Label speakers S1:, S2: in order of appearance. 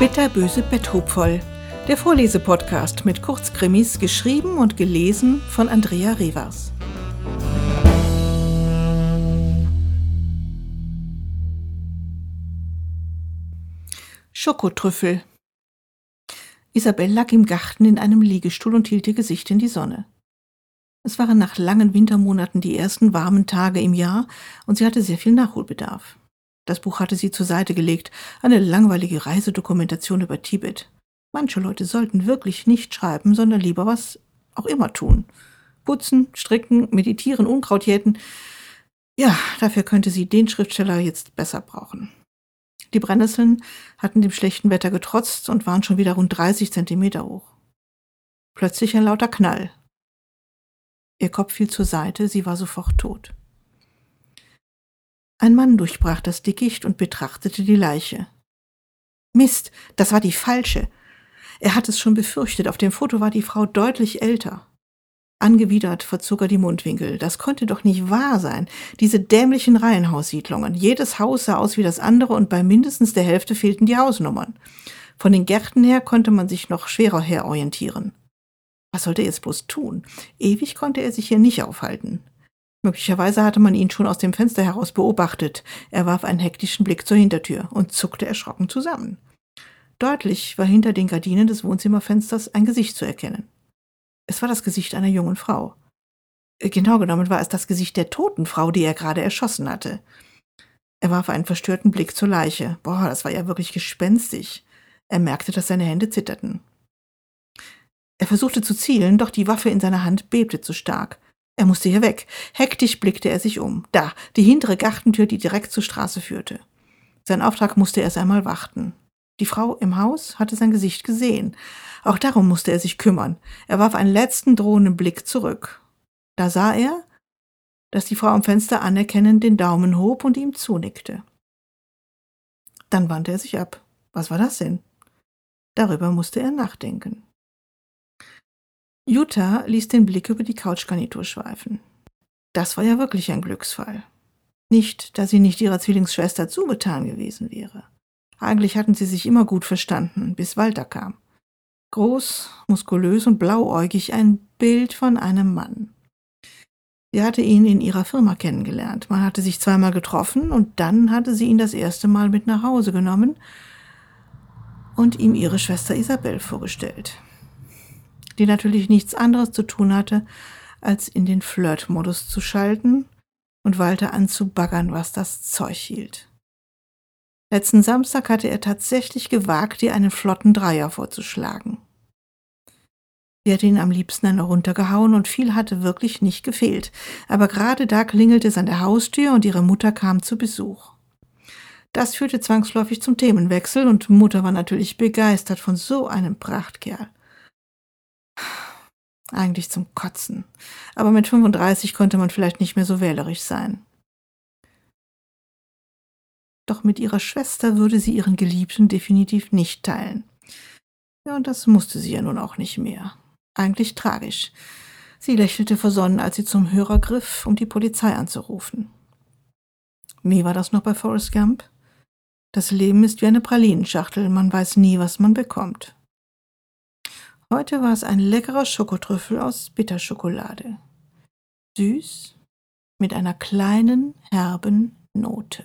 S1: Bitterböse Betthupfoll, der Vorlesepodcast mit Kurzkrimis, geschrieben und gelesen von Andrea Revers. Schokotrüffel. Isabel lag im Garten in einem Liegestuhl und hielt ihr Gesicht in die Sonne. Es waren nach langen Wintermonaten die ersten warmen Tage im Jahr und sie hatte sehr viel Nachholbedarf. Das Buch hatte sie zur Seite gelegt, eine langweilige Reisedokumentation über Tibet. Manche Leute sollten wirklich nicht schreiben, sondern lieber was auch immer tun. Putzen, stricken, meditieren, Unkraut jäten. Ja, dafür könnte sie den Schriftsteller jetzt besser brauchen. Die Brennnesseln hatten dem schlechten Wetter getrotzt und waren schon wieder rund 30 Zentimeter hoch. Plötzlich ein lauter Knall. Ihr Kopf fiel zur Seite, sie war sofort tot. Ein Mann durchbrach das Dickicht und betrachtete die Leiche. Mist, das war die falsche. Er hat es schon befürchtet, auf dem Foto war die Frau deutlich älter. Angewidert verzog er die Mundwinkel. Das konnte doch nicht wahr sein. Diese dämlichen Reihenhaussiedlungen. Jedes Haus sah aus wie das andere und bei mindestens der Hälfte fehlten die Hausnummern. Von den Gärten her konnte man sich noch schwerer herorientieren. Was sollte er jetzt bloß tun? Ewig konnte er sich hier nicht aufhalten. Möglicherweise hatte man ihn schon aus dem Fenster heraus beobachtet. Er warf einen hektischen Blick zur Hintertür und zuckte erschrocken zusammen. Deutlich war hinter den Gardinen des Wohnzimmerfensters ein Gesicht zu erkennen. Es war das Gesicht einer jungen Frau. Genau genommen war es das Gesicht der toten Frau, die er gerade erschossen hatte. Er warf einen verstörten Blick zur Leiche. Boah, das war ja wirklich gespenstig. Er merkte, dass seine Hände zitterten. Er versuchte zu zielen, doch die Waffe in seiner Hand bebte zu stark. Er musste hier weg. Hektisch blickte er sich um. Da, die hintere Gartentür, die direkt zur Straße führte. Sein Auftrag musste erst einmal warten. Die Frau im Haus hatte sein Gesicht gesehen. Auch darum musste er sich kümmern. Er warf einen letzten drohenden Blick zurück. Da sah er, dass die Frau am Fenster anerkennend den Daumen hob und ihm zunickte. Dann wandte er sich ab. Was war das denn? Darüber musste er nachdenken. Jutta ließ den Blick über die Couchgarnitur schweifen. Das war ja wirklich ein Glücksfall. Nicht, dass sie nicht ihrer Zwillingsschwester zugetan gewesen wäre. Eigentlich hatten sie sich immer gut verstanden, bis Walter kam. Groß, muskulös und blauäugig, ein Bild von einem Mann. Sie hatte ihn in ihrer Firma kennengelernt. Man hatte sich zweimal getroffen und dann hatte sie ihn das erste Mal mit nach Hause genommen und ihm ihre Schwester Isabel vorgestellt die natürlich nichts anderes zu tun hatte, als in den Flirtmodus zu schalten und Walter anzubaggern, was das Zeug hielt. Letzten Samstag hatte er tatsächlich gewagt, ihr einen flotten Dreier vorzuschlagen. Sie hätte ihn am liebsten eine runtergehauen und viel hatte wirklich nicht gefehlt. Aber gerade da klingelte es an der Haustür und ihre Mutter kam zu Besuch. Das führte zwangsläufig zum Themenwechsel und Mutter war natürlich begeistert von so einem Prachtkerl. Eigentlich zum Kotzen. Aber mit 35 konnte man vielleicht nicht mehr so wählerisch sein. Doch mit ihrer Schwester würde sie ihren Geliebten definitiv nicht teilen. Ja, und das musste sie ja nun auch nicht mehr. Eigentlich tragisch. Sie lächelte versonnen, als sie zum Hörer griff, um die Polizei anzurufen. Wie war das noch bei Forrest Gump? Das Leben ist wie eine Pralinenschachtel, man weiß nie, was man bekommt. Heute war es ein leckerer Schokotrüffel aus Bitterschokolade. Süß mit einer kleinen herben Note.